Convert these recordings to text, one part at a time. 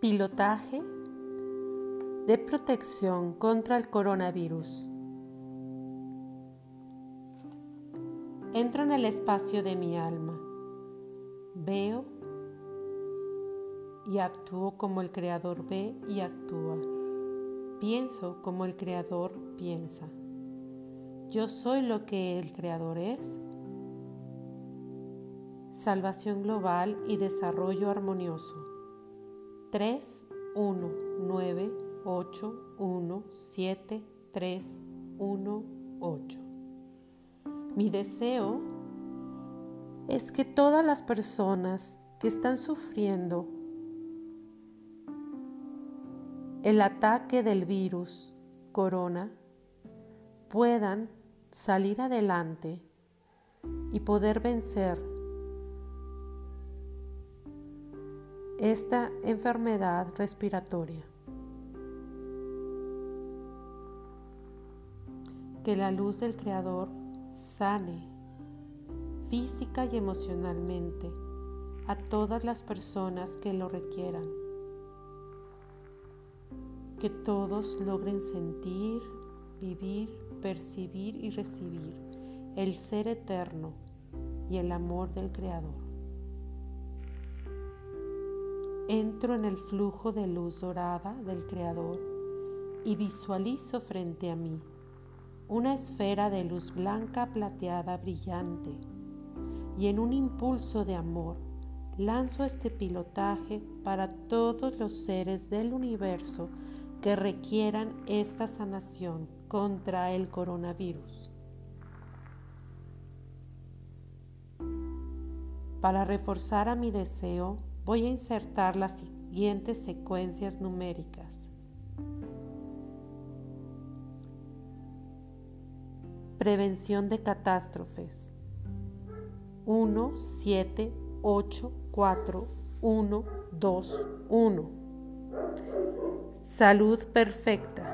Pilotaje de protección contra el coronavirus. Entro en el espacio de mi alma. Veo y actúo como el Creador ve y actúa. Pienso como el Creador piensa. Yo soy lo que el Creador es. Salvación global y desarrollo armonioso. 3, 1, 9, 8, 1, 7, 3, 1, 8. Mi deseo es que todas las personas que están sufriendo el ataque del virus corona puedan salir adelante y poder vencer esta enfermedad respiratoria. Que la luz del Creador sane física y emocionalmente a todas las personas que lo requieran. Que todos logren sentir, vivir, percibir y recibir el ser eterno y el amor del Creador. Entro en el flujo de luz dorada del Creador y visualizo frente a mí una esfera de luz blanca plateada brillante y en un impulso de amor lanzo este pilotaje para todos los seres del universo que requieran esta sanación contra el coronavirus. Para reforzar a mi deseo, voy a insertar las siguientes secuencias numéricas. Prevención de catástrofes. 1, 7, 8, 4, 1, 2, 1. Salud perfecta.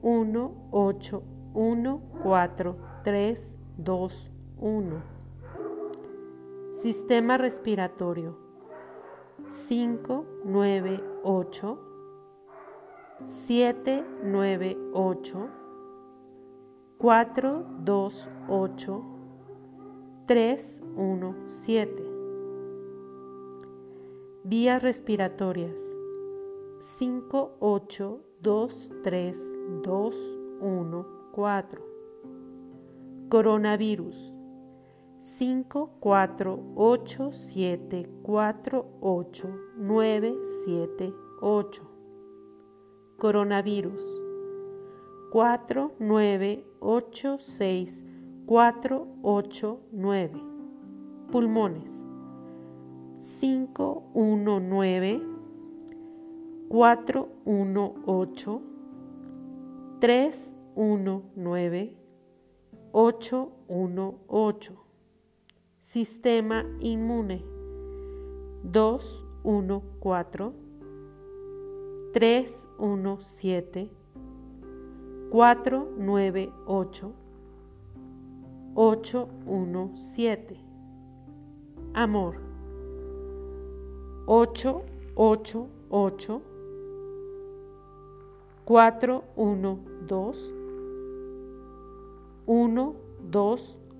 1, 8, 1, 4, 3, 2, 1. Sistema respiratorio. 5, 9, 8, 7, 9, 8, 4, 2, 8, 3, 1, 7. Vías respiratorias. 5, 8, 2, 3, 2, 1, 4. Coronavirus 5, 4, 8, 7, 4, 8, 9, 7, 8. Coronavirus. 4, 9, 8, 6, 4, 8, 9. Pulmones. 5, 1, 9, 4, 1, 8, 3, 1, 9, 8, 1, 8 Sistema inmune. 214 317 498 817 Amor 888 412 1 2 8, 9, 0, 1, 8. Protección 9, 1, 8, 7, 7, 5, 6, 9, 8, 1,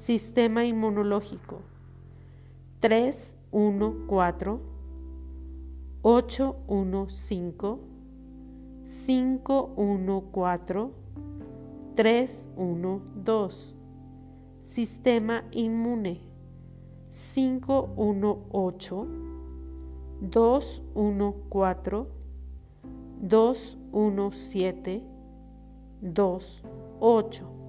Sistema inmunológico. 314 815 514 312 Sistema inmune. 518 214 217 28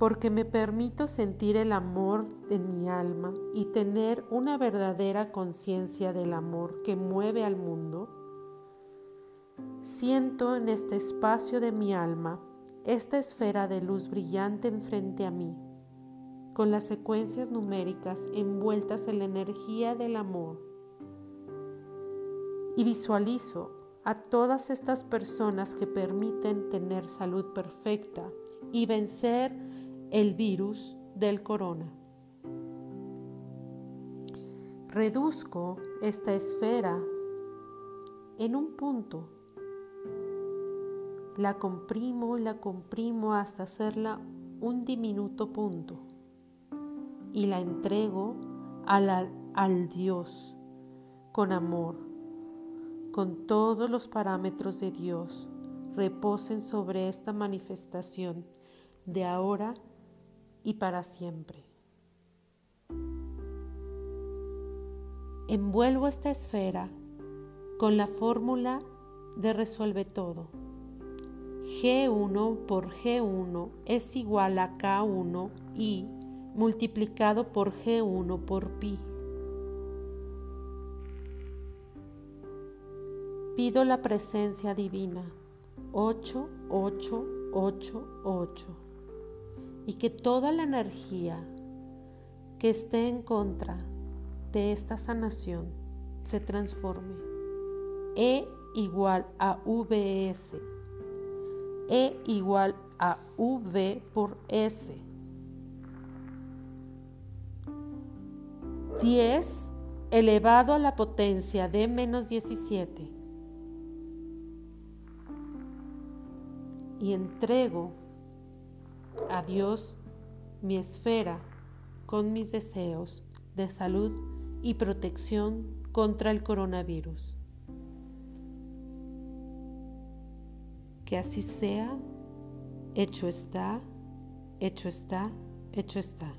porque me permito sentir el amor en mi alma y tener una verdadera conciencia del amor que mueve al mundo, siento en este espacio de mi alma esta esfera de luz brillante enfrente a mí, con las secuencias numéricas envueltas en la energía del amor. Y visualizo a todas estas personas que permiten tener salud perfecta y vencer el virus del corona. Reduzco esta esfera en un punto. La comprimo y la comprimo hasta hacerla un diminuto punto y la entrego al, al Dios con amor, con todos los parámetros de Dios reposen sobre esta manifestación de ahora y para siempre. Envuelvo esta esfera con la fórmula de resuelve todo. G1 por G1 es igual a K1 y multiplicado por G1 por pi. Pido la presencia divina 8, 8, 8, 8 y que toda la energía que esté en contra de esta sanación se transforme. E igual a VS. E igual a V por S. 10 elevado a la potencia de menos 17. Y entrego a Dios mi esfera con mis deseos de salud y protección contra el coronavirus. Que así sea, hecho está, hecho está, hecho está.